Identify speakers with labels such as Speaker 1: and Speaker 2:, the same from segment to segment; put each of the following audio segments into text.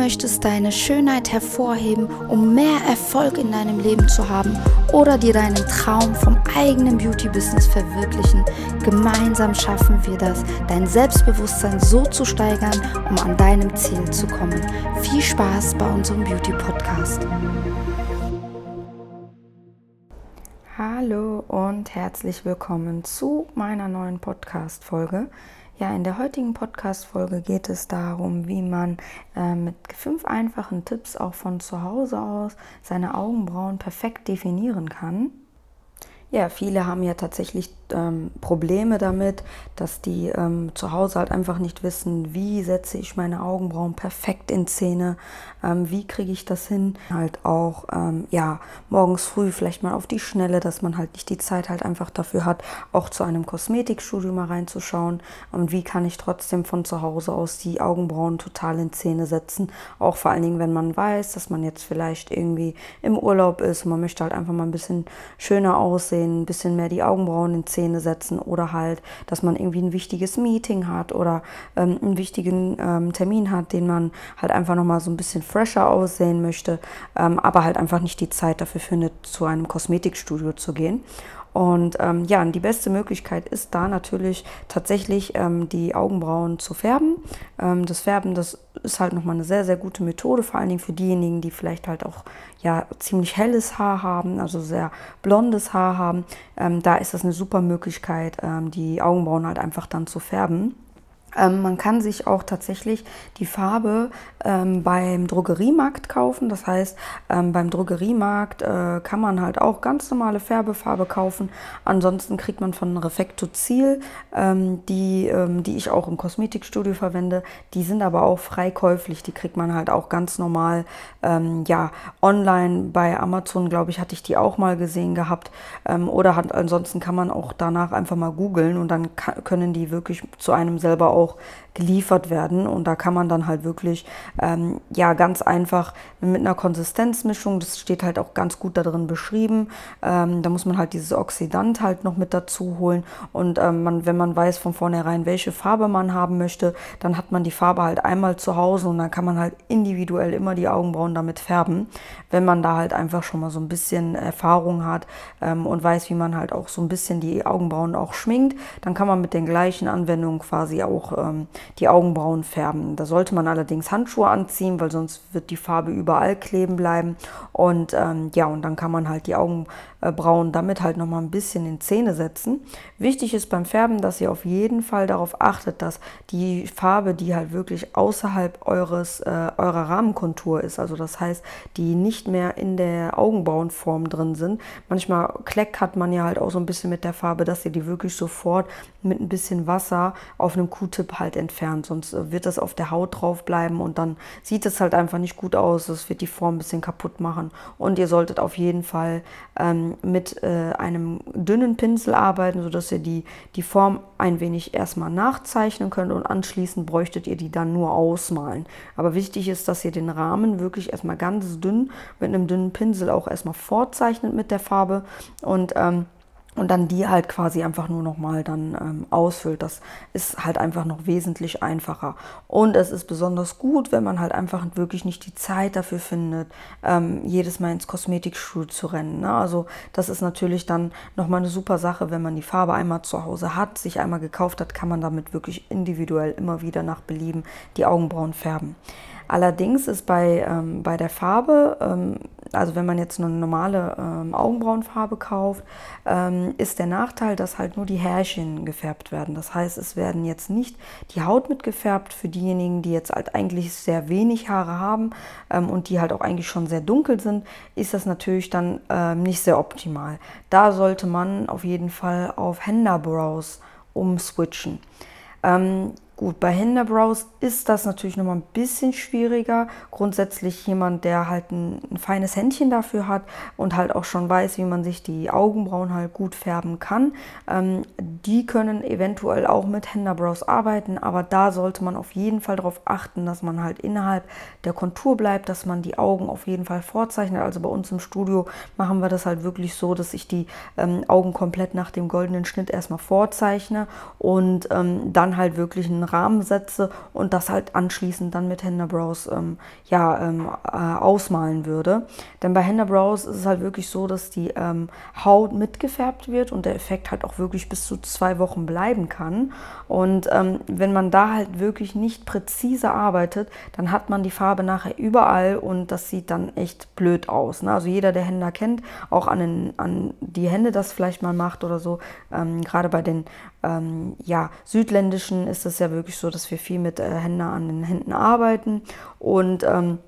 Speaker 1: möchtest deine Schönheit hervorheben, um mehr Erfolg in deinem Leben zu haben oder dir deinen Traum vom eigenen Beauty-Business verwirklichen. Gemeinsam schaffen wir das, dein Selbstbewusstsein so zu steigern, um an deinem Ziel zu kommen. Viel Spaß bei unserem Beauty-Podcast.
Speaker 2: Hallo und herzlich willkommen zu meiner neuen Podcast-Folge. Ja, in der heutigen Podcast-Folge geht es darum, wie man äh, mit fünf einfachen Tipps auch von zu Hause aus seine Augenbrauen perfekt definieren kann. Ja, viele haben ja tatsächlich ähm, Probleme damit, dass die ähm, zu Hause halt einfach nicht wissen, wie setze ich meine Augenbrauen perfekt in Szene, ähm, wie kriege ich das hin, halt auch ähm, ja morgens früh vielleicht mal auf die Schnelle, dass man halt nicht die Zeit halt einfach dafür hat, auch zu einem Kosmetikstudio mal reinzuschauen. Und wie kann ich trotzdem von zu Hause aus die Augenbrauen total in Szene setzen, auch vor allen Dingen, wenn man weiß, dass man jetzt vielleicht irgendwie im Urlaub ist und man möchte halt einfach mal ein bisschen schöner aussehen ein bisschen mehr die Augenbrauen in Szene setzen oder halt, dass man irgendwie ein wichtiges Meeting hat oder ähm, einen wichtigen ähm, Termin hat, den man halt einfach nochmal so ein bisschen fresher aussehen möchte, ähm, aber halt einfach nicht die Zeit dafür findet, zu einem Kosmetikstudio zu gehen. Und ähm, ja, die beste Möglichkeit ist da natürlich tatsächlich ähm, die Augenbrauen zu färben. Ähm, das Färben, das ist halt nochmal eine sehr, sehr gute Methode, vor allen Dingen für diejenigen, die vielleicht halt auch ja ziemlich helles Haar haben, also sehr blondes Haar haben. Ähm, da ist das eine super Möglichkeit, ähm, die Augenbrauen halt einfach dann zu färben. Ähm, man kann sich auch tatsächlich die Farbe ähm, beim Drogeriemarkt kaufen. Das heißt, ähm, beim Drogeriemarkt äh, kann man halt auch ganz normale Färbefarbe kaufen. Ansonsten kriegt man von Refecto Ziel, ähm, die, ähm, die ich auch im Kosmetikstudio verwende. Die sind aber auch frei käuflich. Die kriegt man halt auch ganz normal ähm, ja, online. Bei Amazon, glaube ich, hatte ich die auch mal gesehen gehabt. oder hat, ansonsten kann man auch danach einfach mal googeln und dann können die wirklich zu einem selber auch auch geliefert werden. Und da kann man dann halt wirklich, ähm, ja, ganz einfach mit einer Konsistenzmischung, das steht halt auch ganz gut da drin beschrieben. Ähm, da muss man halt dieses Oxidant halt noch mit dazu holen. Und ähm, man, wenn man weiß von vornherein, welche Farbe man haben möchte, dann hat man die Farbe halt einmal zu Hause und dann kann man halt individuell immer die Augenbrauen damit färben. Wenn man da halt einfach schon mal so ein bisschen Erfahrung hat ähm, und weiß, wie man halt auch so ein bisschen die Augenbrauen auch schminkt, dann kann man mit den gleichen Anwendungen quasi auch ähm, die Augenbrauen färben. Da sollte man allerdings Handschuhe anziehen, weil sonst wird die Farbe überall kleben bleiben. Und ähm, ja, und dann kann man halt die Augenbrauen damit halt nochmal ein bisschen in Zähne setzen. Wichtig ist beim Färben, dass ihr auf jeden Fall darauf achtet, dass die Farbe, die halt wirklich außerhalb eures, äh, eurer Rahmenkontur ist, also das heißt, die nicht mehr in der Augenbrauenform drin sind. Manchmal kleckert man ja halt auch so ein bisschen mit der Farbe, dass ihr die wirklich sofort mit ein bisschen Wasser auf einem Q-Tip halt entfernt, sonst äh, wird das auf der Haut drauf bleiben und dann sieht es halt einfach nicht gut aus. Es wird die Form ein bisschen kaputt machen. Und ihr solltet auf jeden Fall ähm, mit äh, einem dünnen Pinsel arbeiten, sodass ihr die, die Form ein wenig erstmal nachzeichnen könnt und anschließend bräuchtet ihr die dann nur ausmalen. Aber wichtig ist, dass ihr den Rahmen wirklich erstmal ganz dünn mit einem dünnen Pinsel auch erstmal vorzeichnet mit der Farbe und ähm, und dann die halt quasi einfach nur nochmal dann ähm, ausfüllt. Das ist halt einfach noch wesentlich einfacher. Und es ist besonders gut, wenn man halt einfach wirklich nicht die Zeit dafür findet, ähm, jedes Mal ins Kosmetikstuhl zu rennen. Ne? Also das ist natürlich dann nochmal eine super Sache, wenn man die Farbe einmal zu Hause hat, sich einmal gekauft hat, kann man damit wirklich individuell immer wieder nach Belieben die Augenbrauen färben. Allerdings ist bei, ähm, bei der Farbe, ähm, also wenn man jetzt eine normale ähm, Augenbrauenfarbe kauft, ähm, ist der Nachteil, dass halt nur die Härchen gefärbt werden. Das heißt, es werden jetzt nicht die Haut mitgefärbt für diejenigen, die jetzt halt eigentlich sehr wenig Haare haben ähm, und die halt auch eigentlich schon sehr dunkel sind, ist das natürlich dann ähm, nicht sehr optimal. Da sollte man auf jeden Fall auf Henna Brows umswitchen. Gut, bei Hinderbrows ist das natürlich nochmal ein bisschen schwieriger. Grundsätzlich jemand, der halt ein, ein, feines Händchen dafür hat und halt auch schon weiß, wie man sich die Augenbrauen halt gut färben kann. Ähm, die können eventuell auch mit Hinderbrows arbeiten, aber da sollte man auf jeden Fall darauf achten, dass man halt innerhalb der Kontur bleibt, dass man die Augen auf jeden Fall vorzeichnet. Also bei uns im Studio machen wir das halt wirklich so, dass ich die ähm, Augen komplett nach dem goldenen Schnitt erstmal vorzeichne und ähm, dann halt wirklich einen Rahmen setze und das halt anschließend dann mit Henna Brows ähm, ja, ähm, äh, ausmalen würde. Denn bei Henna Brows ist es halt wirklich so, dass die ähm, Haut mitgefärbt wird und der Effekt halt auch wirklich bis zu zwei Wochen bleiben kann. Und ähm, wenn man da halt wirklich nicht präzise arbeitet, dann hat man die Farbe nachher überall und das sieht dann echt blöd aus. Ne? Also jeder, der Händler kennt, auch an, den, an die Hände das vielleicht mal macht oder so, ähm, gerade bei den ähm, ja, südländischen ist es ja wirklich so, dass wir viel mit äh, Händen an den Händen arbeiten und ähm,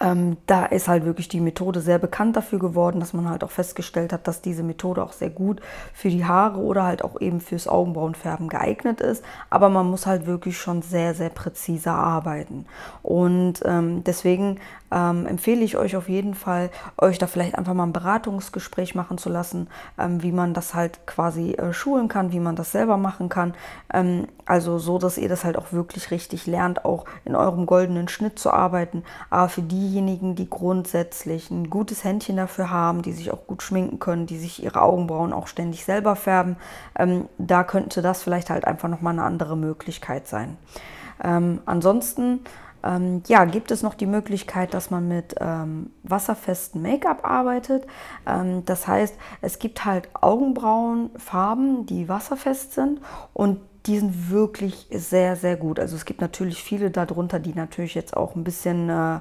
Speaker 2: ähm, da ist halt wirklich die Methode sehr bekannt dafür geworden, dass man halt auch festgestellt hat, dass diese Methode auch sehr gut für die Haare oder halt auch eben fürs Augenbrauenfärben geeignet ist. Aber man muss halt wirklich schon sehr, sehr präzise arbeiten. Und ähm, deswegen ähm, empfehle ich euch auf jeden Fall, euch da vielleicht einfach mal ein Beratungsgespräch machen zu lassen, ähm, wie man das halt quasi äh, schulen kann, wie man das selber machen kann. Ähm, also so, dass ihr das halt auch wirklich richtig lernt, auch in eurem goldenen Schnitt zu arbeiten. Aber für diejenigen, die grundsätzlich ein gutes Händchen dafür haben, die sich auch gut schminken können, die sich ihre Augenbrauen auch ständig selber färben, ähm, da könnte das vielleicht halt einfach nochmal eine andere Möglichkeit sein. Ähm, ansonsten ähm, ja, gibt es noch die Möglichkeit, dass man mit ähm, wasserfestem Make-up arbeitet. Ähm, das heißt, es gibt halt Augenbrauenfarben, die wasserfest sind und die sind wirklich sehr, sehr gut. Also es gibt natürlich viele darunter, die natürlich jetzt auch ein bisschen... Äh,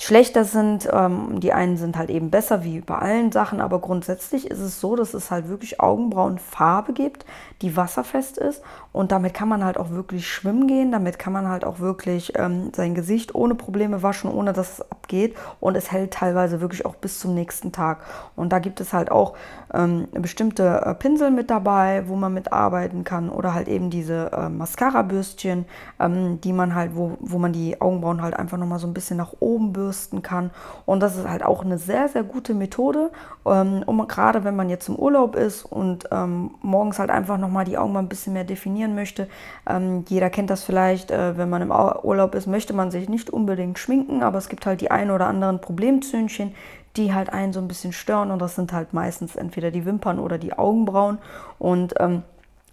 Speaker 2: schlechter sind. Ähm, die einen sind halt eben besser wie bei allen Sachen, aber grundsätzlich ist es so, dass es halt wirklich Augenbrauenfarbe gibt, die wasserfest ist und damit kann man halt auch wirklich schwimmen gehen, damit kann man halt auch wirklich ähm, sein Gesicht ohne Probleme waschen, ohne dass es abgeht und es hält teilweise wirklich auch bis zum nächsten Tag. Und da gibt es halt auch ähm, bestimmte äh, Pinsel mit dabei, wo man mitarbeiten kann oder halt eben diese äh, Mascara-Bürstchen, ähm, die man halt, wo, wo man die Augenbrauen halt einfach nochmal so ein bisschen nach oben bürstet bürsten kann. Und das ist halt auch eine sehr, sehr gute Methode, ähm, um gerade wenn man jetzt im Urlaub ist und ähm, morgens halt einfach nochmal die Augen mal ein bisschen mehr definieren möchte. Ähm, jeder kennt das vielleicht, äh, wenn man im Urlaub ist, möchte man sich nicht unbedingt schminken, aber es gibt halt die ein oder anderen Problemzündchen, die halt einen so ein bisschen stören und das sind halt meistens entweder die Wimpern oder die Augenbrauen und ähm,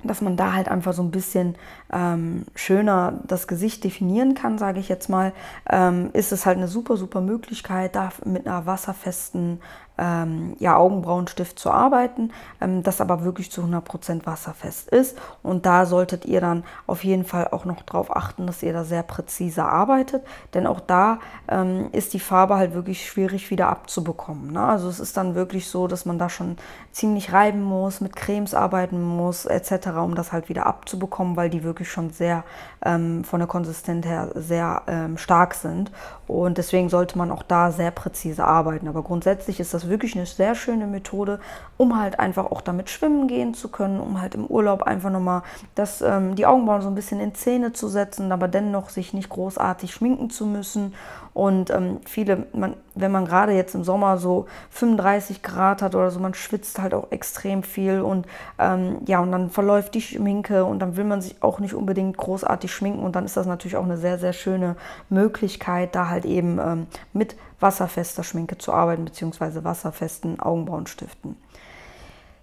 Speaker 2: dass man da halt einfach so ein bisschen ähm, schöner das Gesicht definieren kann, sage ich jetzt mal, ähm, ist es halt eine super, super Möglichkeit, da mit einer wasserfesten ähm, ja, Augenbrauenstift zu arbeiten, ähm, das aber wirklich zu 100% wasserfest ist. Und da solltet ihr dann auf jeden Fall auch noch darauf achten, dass ihr da sehr präzise arbeitet, denn auch da ähm, ist die Farbe halt wirklich schwierig wieder abzubekommen. Ne? Also es ist dann wirklich so, dass man da schon ziemlich reiben muss, mit Cremes arbeiten muss etc., um das halt wieder abzubekommen, weil die wirklich schon sehr ähm, von der Konsistenz her sehr ähm, stark sind. Und deswegen sollte man auch da sehr präzise arbeiten. Aber grundsätzlich ist das wirklich eine sehr schöne Methode, um halt einfach auch damit schwimmen gehen zu können, um halt im Urlaub einfach nochmal das, ähm, die Augenbrauen so ein bisschen in Zähne zu setzen, aber dennoch sich nicht großartig schminken zu müssen. Und ähm, viele, man, wenn man gerade jetzt im Sommer so 35 Grad hat oder so, man schwitzt halt auch extrem viel und ähm, ja, und dann verläuft die Schminke und dann will man sich auch nicht unbedingt großartig schminken und dann ist das natürlich auch eine sehr, sehr schöne Möglichkeit, da halt eben ähm, mit wasserfester Schminke zu arbeiten, beziehungsweise wasserfesten Augenbrauenstiften.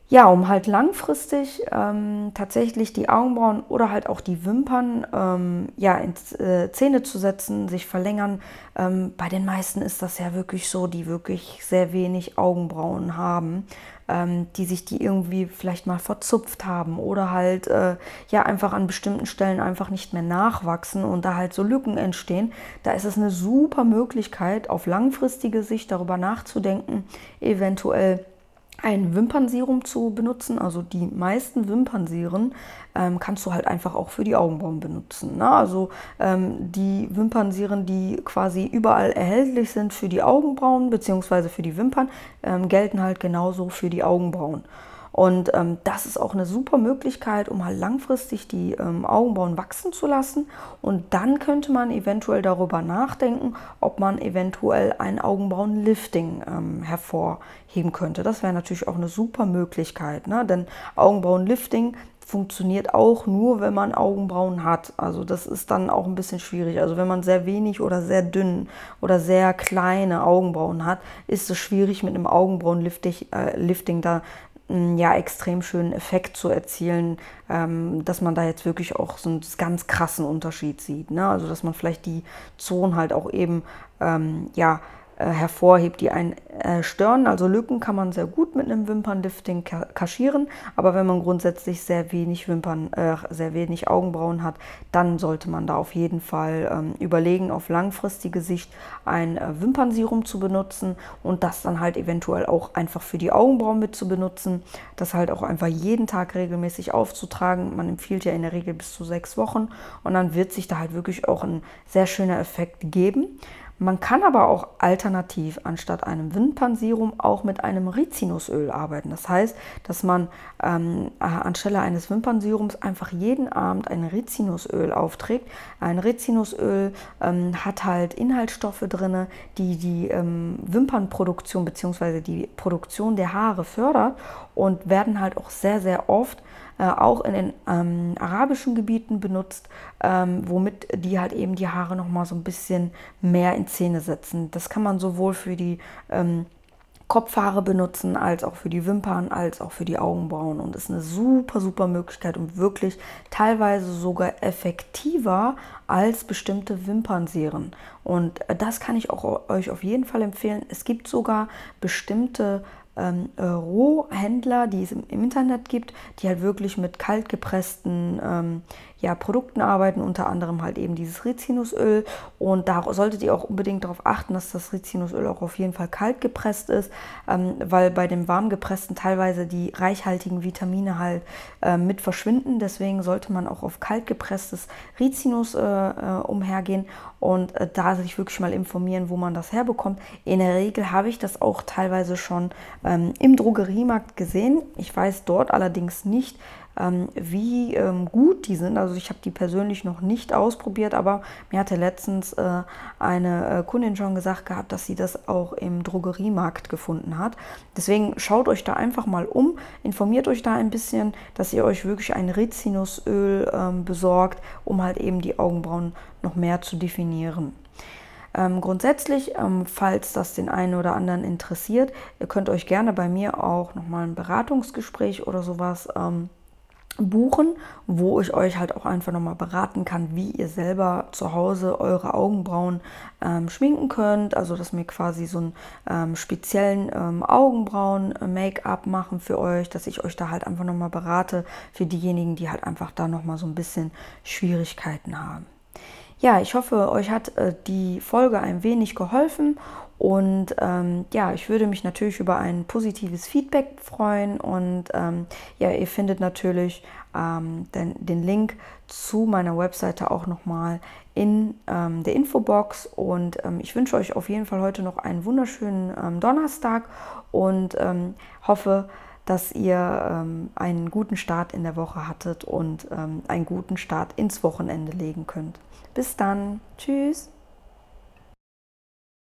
Speaker 2: Ja, um halt langfristig ähm, tatsächlich die Augenbrauen oder halt auch die Wimpern ähm, ja, in äh, Zähne zu setzen, sich verlängern. Ähm, bei den meisten ist das ja wirklich so, die wirklich sehr wenig Augenbrauen haben, ähm, die sich die irgendwie vielleicht mal verzupft haben oder halt äh, ja einfach an bestimmten Stellen einfach nicht mehr nachwachsen und da halt so Lücken entstehen. Da ist es eine super Möglichkeit, auf langfristige Sicht darüber nachzudenken, eventuell ein Wimpernserum zu benutzen. Also die meisten Wimpernserien ähm, kannst du halt einfach auch für die Augenbrauen benutzen. Ne? Also ähm, die Wimpernserien, die quasi überall erhältlich sind für die Augenbrauen bzw. für die Wimpern, ähm, gelten halt genauso für die Augenbrauen. Und ähm, das ist auch eine super Möglichkeit, um halt langfristig die ähm, Augenbrauen wachsen zu lassen. Und dann könnte man eventuell darüber nachdenken, ob man eventuell ein Augenbrauenlifting ähm, hervorheben könnte. Das wäre natürlich auch eine super Möglichkeit, ne? denn Augenbrauenlifting funktioniert auch nur, wenn man Augenbrauen hat. Also das ist dann auch ein bisschen schwierig. Also wenn man sehr wenig oder sehr dünn oder sehr kleine Augenbrauen hat, ist es schwierig mit einem Augenbrauenlifting äh, da ja extrem schönen Effekt zu erzielen, ähm, dass man da jetzt wirklich auch so einen ganz krassen Unterschied sieht. Ne? Also dass man vielleicht die Zonen halt auch eben ähm, ja äh, hervorhebt, die einen äh, stören. Also Lücken kann man sehr gut mit einem Wimperndifting kaschieren, aber wenn man grundsätzlich sehr wenig Wimpern, äh, sehr wenig Augenbrauen hat, dann sollte man da auf jeden Fall ähm, überlegen, auf langfristige Sicht ein äh, Wimpernserum zu benutzen und das dann halt eventuell auch einfach für die Augenbrauen mit zu benutzen. Das halt auch einfach jeden Tag regelmäßig aufzutragen. Man empfiehlt ja in der Regel bis zu sechs Wochen und dann wird sich da halt wirklich auch ein sehr schöner Effekt geben. Man kann aber auch alternativ anstatt einem Wimpernserum auch mit einem Rizinusöl arbeiten. Das heißt, dass man ähm, äh, anstelle eines Wimpernserums einfach jeden Abend ein Rizinusöl aufträgt. Ein Rizinusöl ähm, hat halt Inhaltsstoffe drin, die die ähm, Wimpernproduktion bzw. die Produktion der Haare fördert und werden halt auch sehr, sehr oft äh, auch in den ähm, arabischen Gebieten benutzt, ähm, womit die halt eben die Haare nochmal so ein bisschen mehr in Szene setzen. Das kann man sowohl für die ähm, Kopfhaare benutzen, als auch für die Wimpern, als auch für die Augenbrauen. Und ist eine super, super Möglichkeit und wirklich teilweise sogar effektiver als bestimmte Wimpernserien. Und äh, das kann ich auch euch auf jeden Fall empfehlen. Es gibt sogar bestimmte ähm, äh, Rohhändler, die es im, im, Internet gibt, die halt wirklich mit kalt gepressten ähm, ja, Produkten arbeiten, unter anderem halt eben dieses Rizinusöl. Und da solltet ihr auch unbedingt darauf achten, dass das Rizinusöl auch auf jeden Fall kalt gepresst ist, ähm, weil bei dem warm gepressten teilweise die reichhaltigen Vitamine halt äh, mit verschwinden. Deswegen sollte man auch auf kalt gepresstes Rizinus äh, äh, umhergehen und äh, da sich wirklich mal informieren, wo man das herbekommt. In der Regel habe ich das auch teilweise schon ähm, im Drogeriemarkt gesehen. Ich weiß dort allerdings nicht, wie ähm, gut die sind. Also ich habe die persönlich noch nicht ausprobiert, aber mir hatte letztens äh, eine äh, Kundin schon gesagt gehabt, dass sie das auch im Drogeriemarkt gefunden hat. Deswegen schaut euch da einfach mal um, informiert euch da ein bisschen, dass ihr euch wirklich ein Rizinusöl ähm, besorgt, um halt eben die Augenbrauen noch mehr zu definieren. Ähm, grundsätzlich, ähm, falls das den einen oder anderen interessiert, ihr könnt euch gerne bei mir auch nochmal ein Beratungsgespräch oder sowas ähm, buchen, wo ich euch halt auch einfach nochmal beraten kann, wie ihr selber zu Hause eure Augenbrauen ähm, schminken könnt. Also, dass wir quasi so einen ähm, speziellen ähm, Augenbrauen-Make-up machen für euch, dass ich euch da halt einfach nochmal berate für diejenigen, die halt einfach da nochmal so ein bisschen Schwierigkeiten haben. Ja, ich hoffe, euch hat äh, die Folge ein wenig geholfen und ähm, ja, ich würde mich natürlich über ein positives Feedback freuen. Und ähm, ja, ihr findet natürlich ähm, den, den, Link zu meiner Webseite auch nochmal in ähm, der Infobox. Und ähm, ich wünsche euch auf jeden Fall heute noch einen wunderschönen ähm, Donnerstag und hoffe, dass ihr einen guten Start in der Woche hattet und einen guten Start ins Wochenende legen könnt. Bis dann. Tschüss.